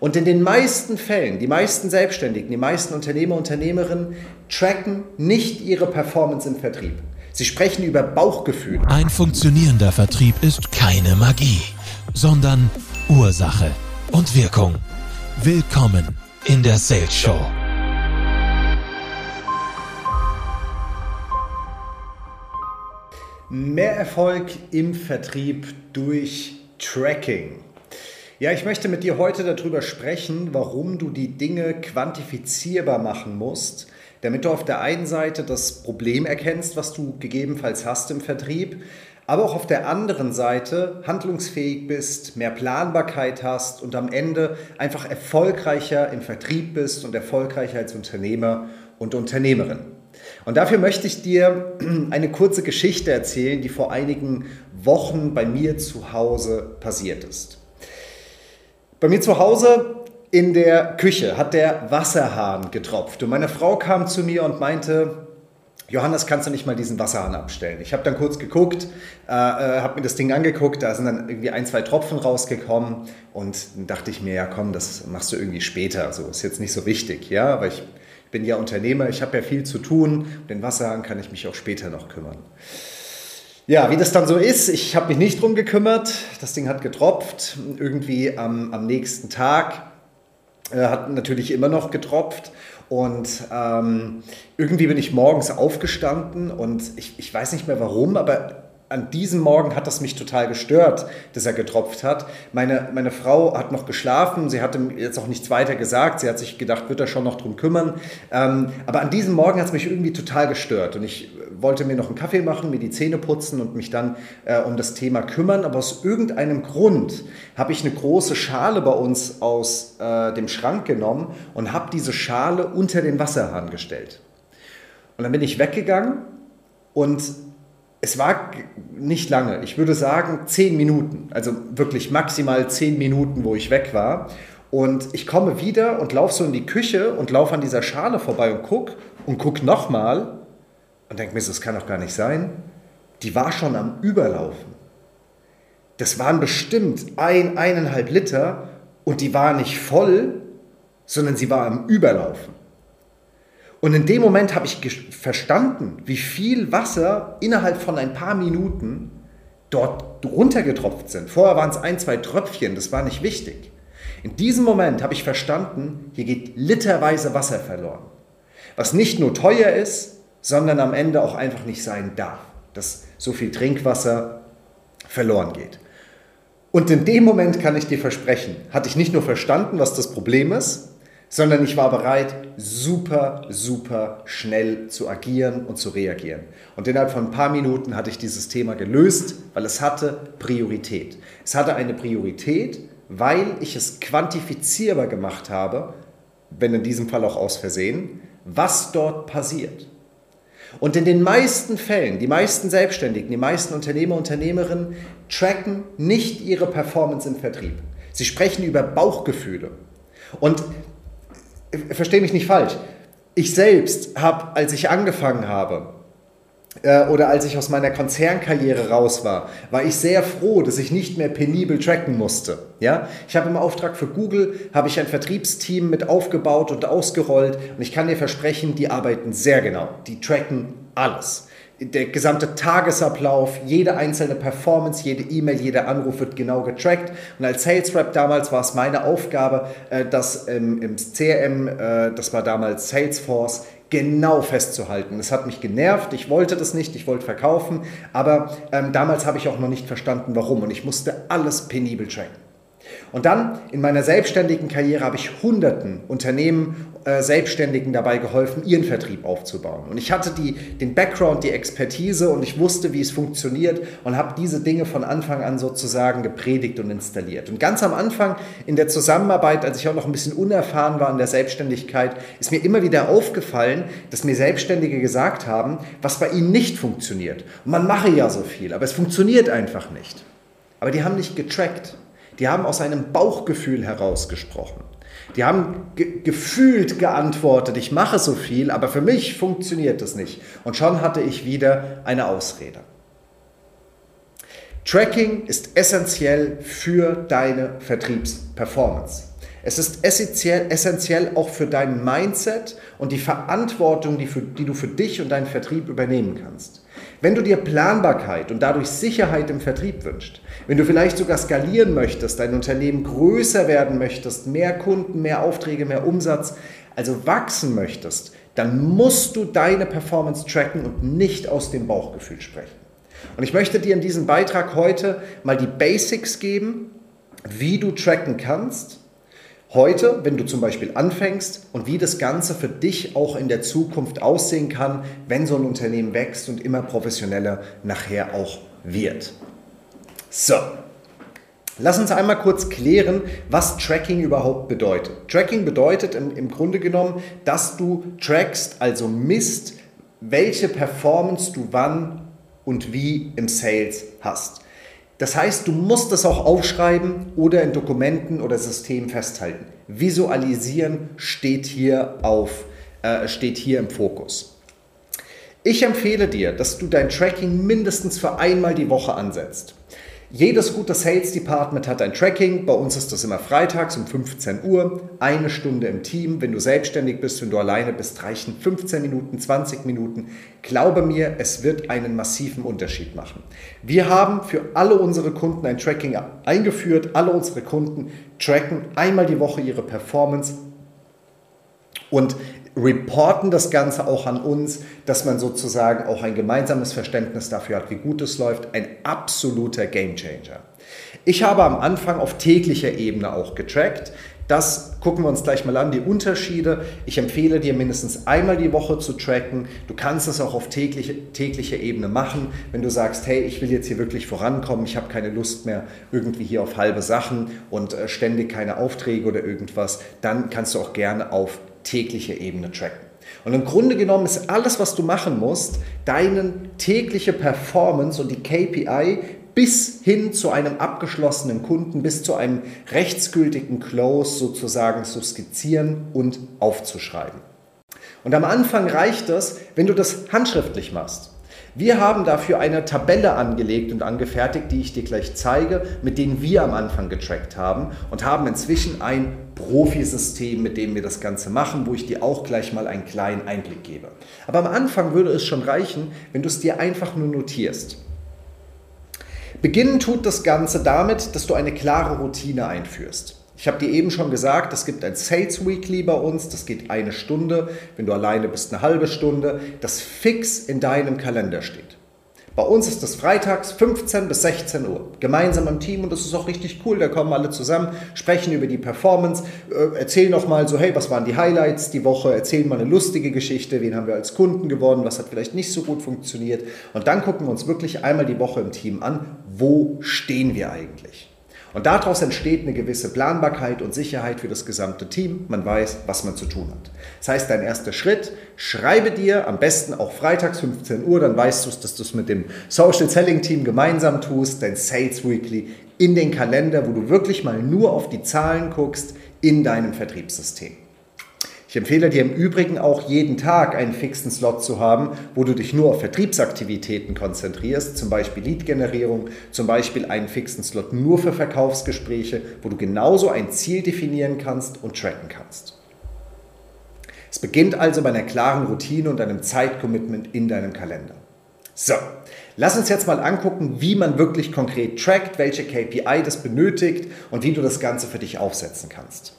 Und in den meisten Fällen, die meisten Selbstständigen, die meisten Unternehmer, Unternehmerinnen tracken nicht ihre Performance im Vertrieb. Sie sprechen über Bauchgefühl. Ein funktionierender Vertrieb ist keine Magie, sondern Ursache und Wirkung. Willkommen in der Sales Show. Mehr Erfolg im Vertrieb durch Tracking. Ja, ich möchte mit dir heute darüber sprechen, warum du die Dinge quantifizierbar machen musst, damit du auf der einen Seite das Problem erkennst, was du gegebenenfalls hast im Vertrieb, aber auch auf der anderen Seite handlungsfähig bist, mehr Planbarkeit hast und am Ende einfach erfolgreicher im Vertrieb bist und erfolgreicher als Unternehmer und Unternehmerin. Und dafür möchte ich dir eine kurze Geschichte erzählen, die vor einigen Wochen bei mir zu Hause passiert ist. Bei mir zu Hause in der Küche hat der Wasserhahn getropft. Und meine Frau kam zu mir und meinte, Johannes, kannst du nicht mal diesen Wasserhahn abstellen? Ich habe dann kurz geguckt, äh, äh habe mir das Ding angeguckt, da sind dann irgendwie ein, zwei Tropfen rausgekommen. Und dann dachte ich mir, ja komm, das machst du irgendwie später, so ist jetzt nicht so wichtig, ja, aber ich bin ja Unternehmer, ich habe ja viel zu tun, den Wasserhahn kann ich mich auch später noch kümmern. Ja, wie das dann so ist, ich habe mich nicht drum gekümmert, das Ding hat getropft, irgendwie am, am nächsten Tag äh, hat natürlich immer noch getropft. Und ähm, irgendwie bin ich morgens aufgestanden und ich, ich weiß nicht mehr warum, aber an diesem Morgen hat das mich total gestört, dass er getropft hat. Meine, meine Frau hat noch geschlafen, sie hatte jetzt auch nichts weiter gesagt, sie hat sich gedacht, wird er schon noch drum kümmern. Ähm, aber an diesem Morgen hat es mich irgendwie total gestört und ich wollte mir noch einen Kaffee machen, mir die Zähne putzen und mich dann äh, um das Thema kümmern. Aber aus irgendeinem Grund habe ich eine große Schale bei uns aus äh, dem Schrank genommen und habe diese Schale unter den Wasserhahn gestellt. Und dann bin ich weggegangen und es war nicht lange, ich würde sagen zehn Minuten, also wirklich maximal zehn Minuten, wo ich weg war. Und ich komme wieder und laufe so in die Küche und laufe an dieser Schale vorbei und gucke und gucke nochmal und denke mir, das kann doch gar nicht sein. Die war schon am Überlaufen. Das waren bestimmt ein, eineinhalb Liter und die war nicht voll, sondern sie war am Überlaufen. Und in dem Moment habe ich verstanden, wie viel Wasser innerhalb von ein paar Minuten dort runtergetropft sind. Vorher waren es ein, zwei Tröpfchen, das war nicht wichtig. In diesem Moment habe ich verstanden, hier geht literweise Wasser verloren. Was nicht nur teuer ist, sondern am Ende auch einfach nicht sein darf, dass so viel Trinkwasser verloren geht. Und in dem Moment kann ich dir versprechen, hatte ich nicht nur verstanden, was das Problem ist, sondern ich war bereit, super, super schnell zu agieren und zu reagieren. Und innerhalb von ein paar Minuten hatte ich dieses Thema gelöst, weil es hatte Priorität. Es hatte eine Priorität, weil ich es quantifizierbar gemacht habe, wenn in diesem Fall auch aus Versehen, was dort passiert. Und in den meisten Fällen, die meisten Selbstständigen, die meisten Unternehmer, Unternehmerinnen tracken nicht ihre Performance im Vertrieb. Sie sprechen über Bauchgefühle. Und verstehe mich nicht falsch. Ich selbst habe, als ich angefangen habe, äh, oder als ich aus meiner Konzernkarriere raus war, war ich sehr froh, dass ich nicht mehr penibel tracken musste. Ja? Ich habe im Auftrag für Google habe ich ein Vertriebsteam mit aufgebaut und ausgerollt und ich kann dir versprechen, die arbeiten sehr genau. Die tracken alles der gesamte Tagesablauf, jede einzelne Performance, jede E-Mail, jeder Anruf wird genau getrackt. Und als Sales Rep damals war es meine Aufgabe, äh, das im CRM, äh, das war damals Salesforce, genau festzuhalten. Das hat mich genervt, ich wollte das nicht, ich wollte verkaufen, aber ähm, damals habe ich auch noch nicht verstanden, warum. Und ich musste alles penibel tracken. Und dann in meiner selbstständigen Karriere habe ich hunderten Unternehmen, äh, Selbstständigen dabei geholfen, ihren Vertrieb aufzubauen. Und ich hatte die, den Background, die Expertise und ich wusste, wie es funktioniert und habe diese Dinge von Anfang an sozusagen gepredigt und installiert. Und ganz am Anfang in der Zusammenarbeit, als ich auch noch ein bisschen unerfahren war in der Selbstständigkeit, ist mir immer wieder aufgefallen, dass mir Selbstständige gesagt haben, was bei ihnen nicht funktioniert. Und man mache ja so viel, aber es funktioniert einfach nicht. Aber die haben nicht getrackt. Die haben aus einem Bauchgefühl herausgesprochen. Die haben ge gefühlt geantwortet, ich mache so viel, aber für mich funktioniert das nicht. Und schon hatte ich wieder eine Ausrede. Tracking ist essentiell für deine Vertriebsperformance. Es ist essentiell, essentiell auch für dein Mindset und die Verantwortung, die, für, die du für dich und deinen Vertrieb übernehmen kannst. Wenn du dir Planbarkeit und dadurch Sicherheit im Vertrieb wünschst, wenn du vielleicht sogar skalieren möchtest, dein Unternehmen größer werden möchtest, mehr Kunden, mehr Aufträge, mehr Umsatz, also wachsen möchtest, dann musst du deine Performance tracken und nicht aus dem Bauchgefühl sprechen. Und ich möchte dir in diesem Beitrag heute mal die Basics geben, wie du tracken kannst. Heute, wenn du zum Beispiel anfängst und wie das Ganze für dich auch in der Zukunft aussehen kann, wenn so ein Unternehmen wächst und immer professioneller nachher auch wird. So, Lass uns einmal kurz klären, was Tracking überhaupt bedeutet. Tracking bedeutet im, im, Grunde genommen, dass du trackst, also misst, welche Performance du wann und wie im Sales hast. Das heißt, du musst es auch aufschreiben oder in Dokumenten oder Systemen festhalten. Visualisieren steht hier, auf, äh, steht hier im Fokus. Ich empfehle dir, dass du dein Tracking mindestens für einmal die Woche ansetzt. Jedes gute Sales Department hat ein Tracking. Bei uns ist das immer freitags um 15 Uhr. Eine Stunde im Team. Wenn du selbstständig bist, wenn du alleine bist, reichen 15 Minuten, 20 Minuten. Glaube mir, es wird einen massiven Unterschied machen. Wir haben für alle unsere Kunden ein Tracking eingeführt. Alle unsere Kunden tracken einmal die Woche ihre Performance. Und reporten das Ganze auch an uns, dass man sozusagen auch ein gemeinsames Verständnis dafür hat, wie gut es läuft. Ein absoluter Gamechanger. Ich habe am Anfang auf täglicher Ebene auch getrackt. Das gucken wir uns gleich mal an, die Unterschiede. Ich empfehle dir mindestens einmal die Woche zu tracken. Du kannst es auch auf tägliche, täglicher Ebene machen, wenn du sagst, hey, ich will jetzt hier wirklich vorankommen, ich habe keine Lust mehr irgendwie hier auf halbe Sachen und äh, ständig keine Aufträge oder irgendwas, dann kannst du auch gerne auf tägliche Ebene tracken. Und im Grunde genommen ist alles, was du machen musst, deine tägliche Performance und die KPI bis hin zu einem abgeschlossenen Kunden, bis zu einem rechtsgültigen Close sozusagen zu skizzieren und aufzuschreiben. Und am Anfang reicht es, wenn du das handschriftlich machst. Wir haben dafür eine Tabelle angelegt und angefertigt, die ich dir gleich zeige, mit denen wir am Anfang getrackt haben und haben inzwischen ein Profisystem, mit dem wir das Ganze machen, wo ich dir auch gleich mal einen kleinen Einblick gebe. Aber am Anfang würde es schon reichen, wenn du es dir einfach nur notierst. Beginnen tut das Ganze damit, dass du eine klare Routine einführst. Ich habe dir eben schon gesagt, es gibt ein Sales Weekly bei uns, das geht eine Stunde, wenn du alleine bist eine halbe Stunde, das fix in deinem Kalender steht. Bei uns ist das freitags 15 bis 16 Uhr, gemeinsam im Team und das ist auch richtig cool. Da kommen alle zusammen, sprechen über die Performance, äh, erzählen nochmal so, hey, was waren die Highlights die Woche, erzählen mal eine lustige Geschichte, wen haben wir als Kunden gewonnen, was hat vielleicht nicht so gut funktioniert. Und dann gucken wir uns wirklich einmal die Woche im Team an, wo stehen wir eigentlich. Und daraus entsteht eine gewisse Planbarkeit und Sicherheit für das gesamte Team. Man weiß, was man zu tun hat. Das heißt, dein erster Schritt, schreibe dir am besten auch freitags 15 Uhr, dann weißt du es, dass du es mit dem Social Selling Team gemeinsam tust, dein Sales Weekly in den Kalender, wo du wirklich mal nur auf die Zahlen guckst in deinem Vertriebssystem. Ich empfehle dir im Übrigen auch jeden Tag einen fixen Slot zu haben, wo du dich nur auf Vertriebsaktivitäten konzentrierst, zum Beispiel Lead-Generierung, zum Beispiel einen fixen Slot nur für Verkaufsgespräche, wo du genauso ein Ziel definieren kannst und tracken kannst. Es beginnt also bei einer klaren Routine und einem Zeitcommitment in deinem Kalender. So, lass uns jetzt mal angucken, wie man wirklich konkret trackt, welche KPI das benötigt und wie du das Ganze für dich aufsetzen kannst.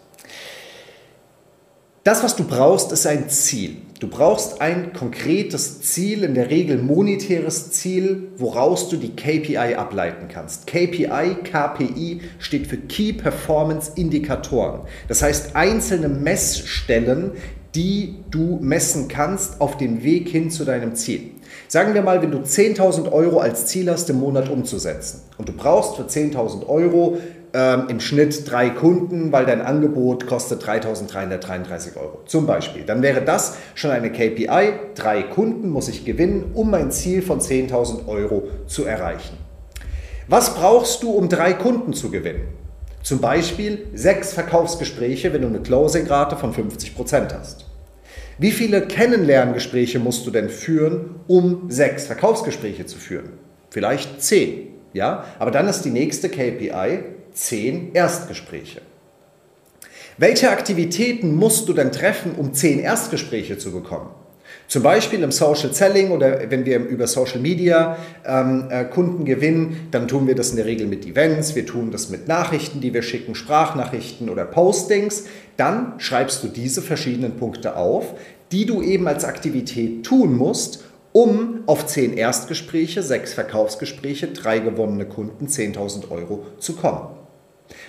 Das, was du brauchst, ist ein Ziel. Du brauchst ein konkretes Ziel, in der Regel monetäres Ziel, woraus du die KPI ableiten kannst. KPI, KPI steht für Key Performance Indikatoren. Das heißt einzelne Messstellen, die du messen kannst auf dem Weg hin zu deinem Ziel. Sagen wir mal, wenn du 10.000 Euro als Ziel hast, im Monat umzusetzen und du brauchst für 10.000 Euro ähm, im Schnitt drei Kunden, weil dein Angebot kostet 3.333 Euro. Zum Beispiel. Dann wäre das schon eine KPI. Drei Kunden muss ich gewinnen, um mein Ziel von 10.000 Euro zu erreichen. Was brauchst du, um drei Kunden zu gewinnen? Zum Beispiel sechs Verkaufsgespräche, wenn du eine Closing-Rate von 50% hast. Wie viele Kennenlerngespräche musst du denn führen, um sechs Verkaufsgespräche zu führen? Vielleicht zehn. Ja? Aber dann ist die nächste KPI, zehn Erstgespräche. Welche Aktivitäten musst du denn treffen, um zehn Erstgespräche zu bekommen? Zum Beispiel im Social Selling oder wenn wir über Social Media ähm, äh, Kunden gewinnen, dann tun wir das in der Regel mit Events, wir tun das mit Nachrichten, die wir schicken, Sprachnachrichten oder Postings. Dann schreibst du diese verschiedenen Punkte auf, die du eben als Aktivität tun musst, um auf 10 Erstgespräche, 6 Verkaufsgespräche, 3 gewonnene Kunden, 10.000 Euro zu kommen.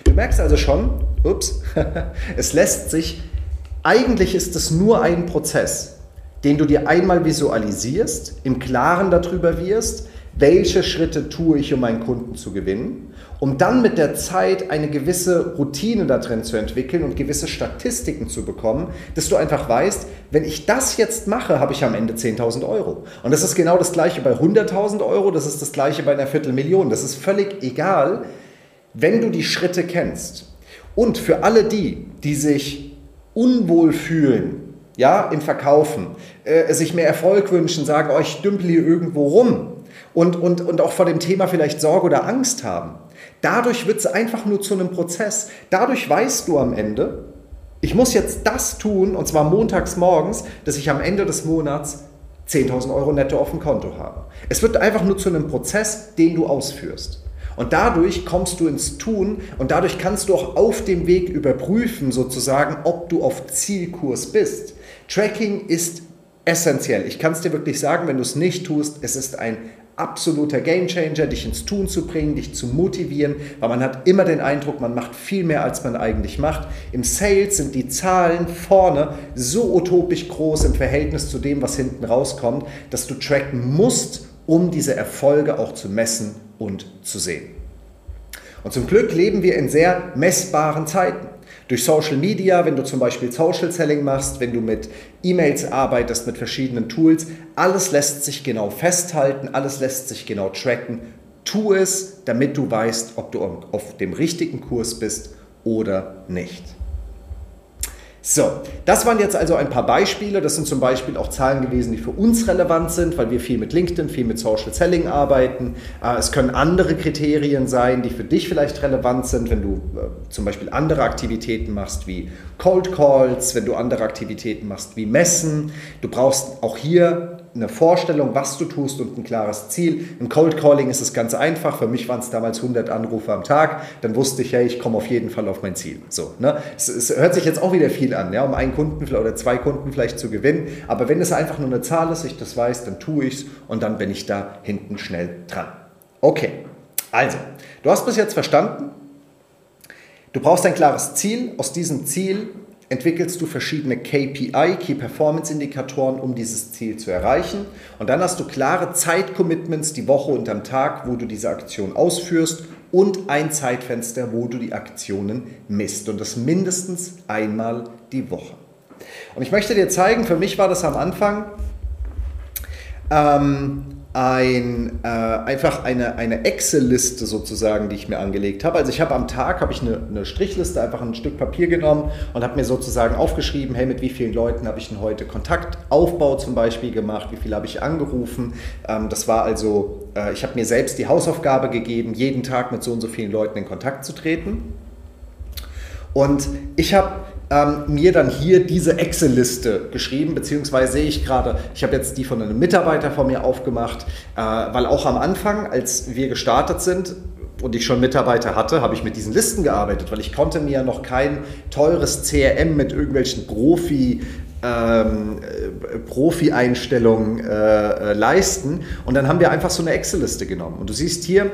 Du merkst also schon, ups, es lässt sich, eigentlich ist es nur ein Prozess den du dir einmal visualisierst, im Klaren darüber wirst, welche Schritte tue ich, um meinen Kunden zu gewinnen, um dann mit der Zeit eine gewisse Routine da drin zu entwickeln und gewisse Statistiken zu bekommen, dass du einfach weißt, wenn ich das jetzt mache, habe ich am Ende 10.000 Euro. Und das ist genau das gleiche bei 100.000 Euro, das ist das gleiche bei einer Viertelmillion. Das ist völlig egal, wenn du die Schritte kennst. Und für alle die, die sich unwohl fühlen ja, im Verkaufen, äh, sich mehr Erfolg wünschen, sagen, oh, ich dümpel hier irgendwo rum und, und, und auch vor dem Thema vielleicht Sorge oder Angst haben. Dadurch wird es einfach nur zu einem Prozess. Dadurch weißt du am Ende, ich muss jetzt das tun, und zwar montags morgens, dass ich am Ende des Monats 10.000 Euro netto auf dem Konto habe. Es wird einfach nur zu einem Prozess, den du ausführst. Und dadurch kommst du ins Tun und dadurch kannst du auch auf dem Weg überprüfen, sozusagen, ob du auf Zielkurs bist. Tracking ist essentiell. Ich kann es dir wirklich sagen, wenn du es nicht tust, es ist ein absoluter Gamechanger, dich ins Tun zu bringen, dich zu motivieren, weil man hat immer den Eindruck, man macht viel mehr, als man eigentlich macht. Im Sales sind die Zahlen vorne so utopisch groß im Verhältnis zu dem, was hinten rauskommt, dass du tracken musst, um diese Erfolge auch zu messen und zu sehen. Und zum Glück leben wir in sehr messbaren Zeiten. Durch Social Media, wenn du zum Beispiel Social Selling machst, wenn du mit E-Mails arbeitest, mit verschiedenen Tools, alles lässt sich genau festhalten, alles lässt sich genau tracken. Tu es, damit du weißt, ob du auf dem richtigen Kurs bist oder nicht. So, das waren jetzt also ein paar Beispiele. Das sind zum Beispiel auch Zahlen gewesen, die für uns relevant sind, weil wir viel mit LinkedIn, viel mit Social Selling arbeiten. Äh, es können andere Kriterien sein, die für dich vielleicht relevant sind, wenn du äh, zum Beispiel andere Aktivitäten machst wie Cold Calls, wenn du andere Aktivitäten machst wie Messen. Du brauchst auch hier eine Vorstellung, was du tust und ein klares Ziel. Im Cold Calling ist es ganz einfach. Für mich waren es damals 100 Anrufe am Tag. Dann wusste ich, hey, ich komme auf jeden Fall auf mein Ziel. So, ne? es, es hört sich jetzt auch wieder viel an, ja, um einen Kunden oder zwei Kunden vielleicht zu gewinnen. Aber wenn es einfach nur eine Zahl ist, ich das weiß, dann tue ich es und dann bin ich da hinten schnell dran. Okay, also, du hast bis jetzt verstanden, du brauchst ein klares Ziel. Aus diesem Ziel entwickelst du verschiedene KPI, Key Performance Indikatoren, um dieses Ziel zu erreichen. Und dann hast du klare Zeitcommitments die Woche und am Tag, wo du diese Aktion ausführst und ein Zeitfenster, wo du die Aktionen misst. Und das mindestens einmal die Woche. Und ich möchte dir zeigen, für mich war das am Anfang ähm, ein, äh, einfach eine, eine Excel-Liste sozusagen, die ich mir angelegt habe. Also ich habe am Tag habe ich eine, eine, Strichliste, einfach ein Stück Papier genommen und habe mir sozusagen aufgeschrieben, hey, mit wie vielen Leuten habe ich denn heute Kontaktaufbau zum Beispiel gemacht, wie viele habe ich angerufen. Ähm, das war also, äh, ich habe mir selbst die Hausaufgabe gegeben, jeden Tag mit so und so vielen Leuten in Kontakt zu treten. Und ich habe ähm, mir dann hier diese Excel-Liste geschrieben, beziehungsweise sehe ich gerade, ich habe jetzt die von einem Mitarbeiter von mir aufgemacht, äh, weil auch am Anfang, als wir gestartet sind, und ich schon Mitarbeiter hatte, habe ich mit diesen Listen gearbeitet, weil ich konnte mir noch kein teures CRM mit irgendwelchen Profi ähm, äh, Profi-Einstellungen äh, äh, leisten. Und dann haben wir einfach so eine Excel-Liste genommen. Und du siehst hier,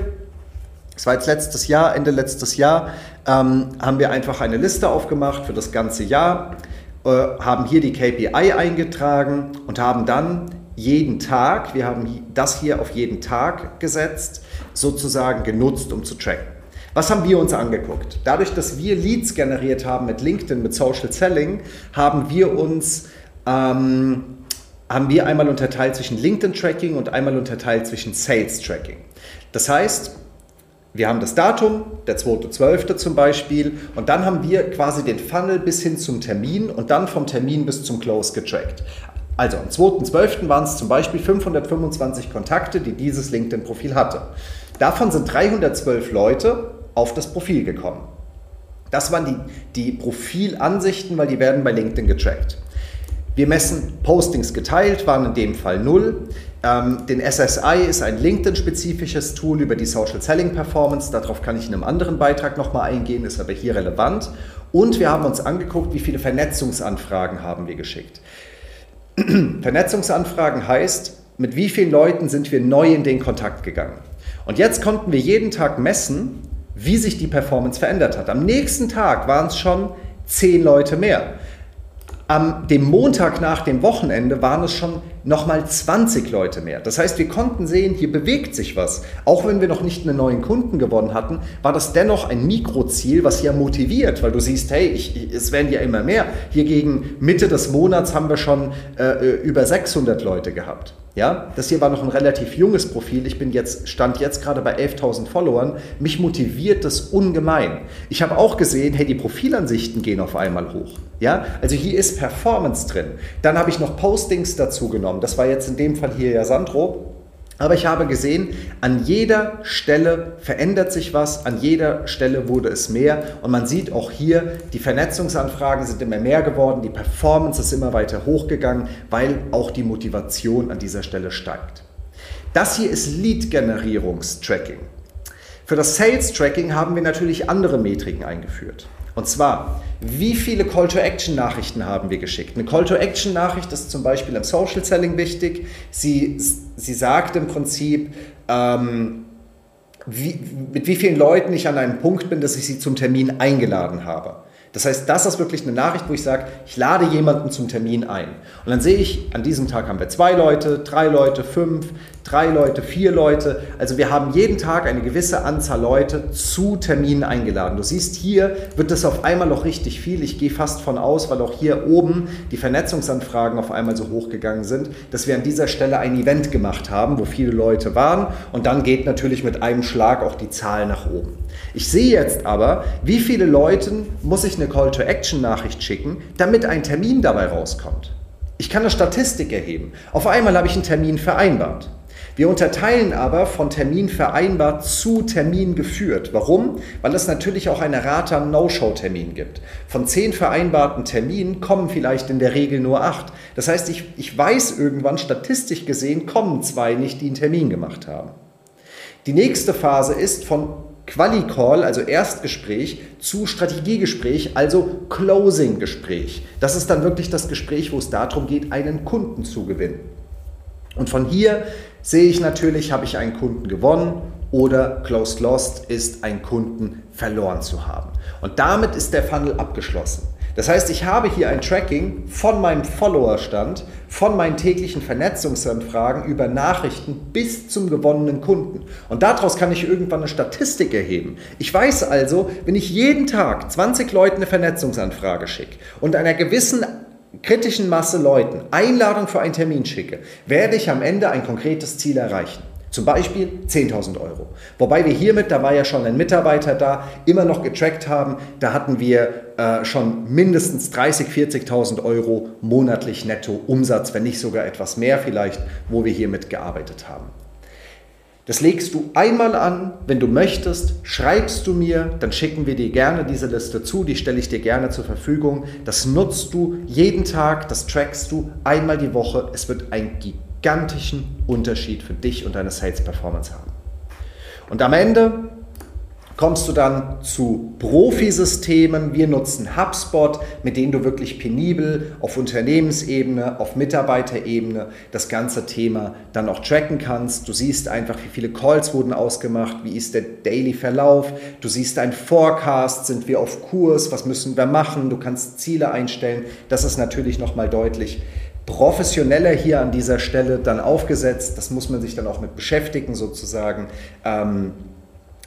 es war jetzt letztes Jahr, Ende letztes Jahr, ähm, haben wir einfach eine Liste aufgemacht für das ganze Jahr, äh, haben hier die KPI eingetragen und haben dann jeden Tag, wir haben das hier auf jeden Tag gesetzt, sozusagen genutzt, um zu tracken. Was haben wir uns angeguckt? Dadurch, dass wir Leads generiert haben mit LinkedIn, mit Social Selling, haben wir uns ähm, haben wir einmal unterteilt zwischen LinkedIn Tracking und einmal unterteilt zwischen Sales Tracking. Das heißt, wir haben das Datum, der 2.12. zum Beispiel, und dann haben wir quasi den Funnel bis hin zum Termin und dann vom Termin bis zum Close getrackt. Also am 2.12. waren es zum Beispiel 525 Kontakte, die dieses LinkedIn-Profil hatte. Davon sind 312 Leute auf das Profil gekommen. Das waren die, die Profilansichten, weil die werden bei LinkedIn getrackt. Wir messen Postings geteilt, waren in dem Fall null. Ähm, den SSI ist ein LinkedIn-spezifisches Tool über die Social Selling Performance. Darauf kann ich in einem anderen Beitrag nochmal eingehen, ist aber hier relevant. Und wir haben uns angeguckt, wie viele Vernetzungsanfragen haben wir geschickt. Vernetzungsanfragen heißt, mit wie vielen Leuten sind wir neu in den Kontakt gegangen. Und jetzt konnten wir jeden Tag messen, wie sich die Performance verändert hat. Am nächsten Tag waren es schon zehn Leute mehr. Am dem Montag nach dem Wochenende waren es schon nochmal 20 Leute mehr. Das heißt, wir konnten sehen, hier bewegt sich was. Auch wenn wir noch nicht einen neuen Kunden gewonnen hatten, war das dennoch ein Mikroziel, was ja motiviert, weil du siehst, hey, ich, es werden ja immer mehr. Hier gegen Mitte des Monats haben wir schon äh, äh über 600 Leute gehabt. Ja, das hier war noch ein relativ junges Profil. Ich bin jetzt, stand jetzt gerade bei 11.000 Followern. Mich motiviert das ungemein. Ich habe auch gesehen, hey, die Profilansichten gehen auf einmal hoch. Ja, also hier ist Performance drin. Dann habe ich noch Postings dazu genommen. Das war jetzt in dem Fall hier ja Sandro. Aber ich habe gesehen, an jeder Stelle verändert sich was, an jeder Stelle wurde es mehr und man sieht auch hier, die Vernetzungsanfragen sind immer mehr geworden, die Performance ist immer weiter hochgegangen, weil auch die Motivation an dieser Stelle steigt. Das hier ist Lead-Generierungstracking. Für das Sales-Tracking haben wir natürlich andere Metriken eingeführt. Und zwar, wie viele Call-to-Action-Nachrichten haben wir geschickt? Eine Call-to-Action-Nachricht ist zum Beispiel im Social Selling wichtig. Sie, sie sagt im Prinzip, ähm, wie, mit wie vielen Leuten ich an einem Punkt bin, dass ich sie zum Termin eingeladen habe. Das heißt, das ist wirklich eine Nachricht, wo ich sage, ich lade jemanden zum Termin ein. Und dann sehe ich, an diesem Tag haben wir zwei Leute, drei Leute, fünf, drei Leute, vier Leute. Also wir haben jeden Tag eine gewisse Anzahl Leute zu Terminen eingeladen. Du siehst, hier wird das auf einmal noch richtig viel. Ich gehe fast von aus, weil auch hier oben die Vernetzungsanfragen auf einmal so hochgegangen sind, dass wir an dieser Stelle ein Event gemacht haben, wo viele Leute waren. Und dann geht natürlich mit einem Schlag auch die Zahl nach oben. Ich sehe jetzt aber, wie viele Leuten muss ich eine Call-to-Action-Nachricht schicken, damit ein Termin dabei rauskommt. Ich kann eine Statistik erheben. Auf einmal habe ich einen Termin vereinbart. Wir unterteilen aber von Termin vereinbart zu Termin geführt. Warum? Weil es natürlich auch eine Rate an No-Show-Terminen gibt. Von zehn vereinbarten Terminen kommen vielleicht in der Regel nur acht. Das heißt, ich, ich weiß irgendwann statistisch gesehen, kommen zwei nicht, die einen Termin gemacht haben. Die nächste Phase ist von Quali-Call, also Erstgespräch, zu Strategiegespräch, also Closing-Gespräch. Das ist dann wirklich das Gespräch, wo es darum geht, einen Kunden zu gewinnen. Und von hier sehe ich natürlich, habe ich einen Kunden gewonnen oder closed lost ist, einen Kunden verloren zu haben. Und damit ist der Funnel abgeschlossen. Das heißt, ich habe hier ein Tracking von meinem Followerstand, von meinen täglichen Vernetzungsanfragen über Nachrichten bis zum gewonnenen Kunden. Und daraus kann ich irgendwann eine Statistik erheben. Ich weiß also, wenn ich jeden Tag 20 Leuten eine Vernetzungsanfrage schicke und einer gewissen kritischen Masse Leuten Einladung für einen Termin schicke, werde ich am Ende ein konkretes Ziel erreichen. Zum Beispiel 10.000 Euro. Wobei wir hiermit, da war ja schon ein Mitarbeiter da, immer noch getrackt haben, da hatten wir äh, schon mindestens 30.000, 40.000 Euro monatlich netto Umsatz, wenn nicht sogar etwas mehr vielleicht, wo wir hiermit gearbeitet haben. Das legst du einmal an, wenn du möchtest, schreibst du mir, dann schicken wir dir gerne diese Liste zu, die stelle ich dir gerne zur Verfügung. Das nutzt du jeden Tag, das trackst du einmal die Woche. Es wird einen gigantischen Unterschied für dich und deine Sales Performance haben. Und am Ende kommst du dann zu Profisystemen. Wir nutzen HubSpot, mit denen du wirklich penibel auf Unternehmensebene, auf Mitarbeiterebene das ganze Thema dann auch tracken kannst. Du siehst einfach, wie viele Calls wurden ausgemacht, wie ist der Daily Verlauf. Du siehst ein Forecast, sind wir auf Kurs, was müssen wir machen. Du kannst Ziele einstellen. Das ist natürlich nochmal deutlich professioneller hier an dieser Stelle dann aufgesetzt. Das muss man sich dann auch mit beschäftigen sozusagen. Ähm,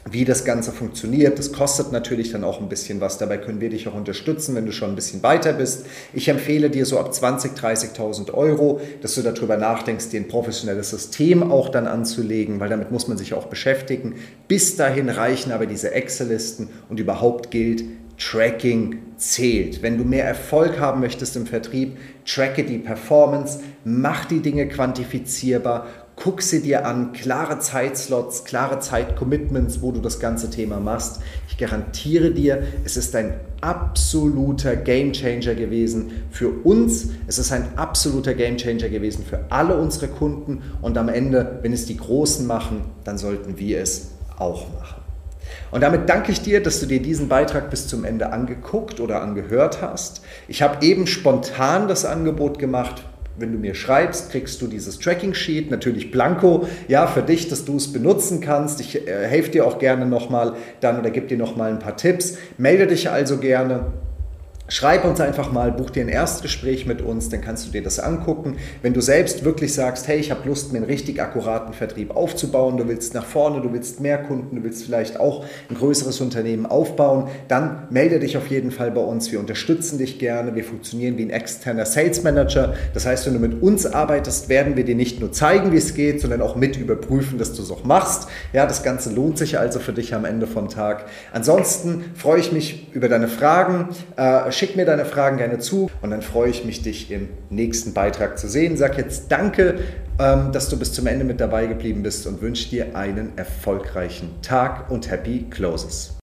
wie das Ganze funktioniert. Das kostet natürlich dann auch ein bisschen was. Dabei können wir dich auch unterstützen, wenn du schon ein bisschen weiter bist. Ich empfehle dir so ab 20.000, 30.000 Euro, dass du darüber nachdenkst, dir ein professionelles System auch dann anzulegen, weil damit muss man sich auch beschäftigen. Bis dahin reichen aber diese Excel-Listen und überhaupt gilt, Tracking zählt. Wenn du mehr Erfolg haben möchtest im Vertrieb, tracke die Performance, mach die Dinge quantifizierbar, guck sie dir an, klare Zeitslots, klare Zeitcommitments, wo du das ganze Thema machst. Ich garantiere dir, es ist ein absoluter Gamechanger gewesen für uns. Es ist ein absoluter Gamechanger gewesen für alle unsere Kunden. Und am Ende, wenn es die Großen machen, dann sollten wir es auch machen. Und damit danke ich dir, dass du dir diesen Beitrag bis zum Ende angeguckt oder angehört hast. Ich habe eben spontan das Angebot gemacht, wenn du mir schreibst, kriegst du dieses Tracking Sheet, natürlich blanko, ja, für dich, dass du es benutzen kannst. Ich äh, helfe dir auch gerne nochmal dann oder gebe dir nochmal ein paar Tipps. Melde dich also gerne. Schreib uns einfach mal, buch dir ein Erstgespräch mit uns, dann kannst du dir das angucken. Wenn du selbst wirklich sagst, hey, ich habe Lust, mir einen richtig akkuraten Vertrieb aufzubauen, du willst nach vorne, du willst mehr Kunden, du willst vielleicht auch ein größeres Unternehmen aufbauen, dann melde dich auf jeden Fall bei uns. Wir unterstützen dich gerne. Wir funktionieren wie ein externer Sales Manager. Das heißt, wenn du mit uns arbeitest, werden wir dir nicht nur zeigen, wie es geht, sondern auch mit überprüfen, dass du es auch machst. Ja, das Ganze lohnt sich also für dich am Ende vom Tag. Ansonsten freue ich mich über deine Fragen. Äh, schick mir deine Fragen gerne zu und dann freue ich mich, dich im nächsten Beitrag zu sehen. Sag jetzt danke, ähm, dass du bis zum Ende mit dabei geblieben bist und wünsche dir einen erfolgreichen Tag und happy closes.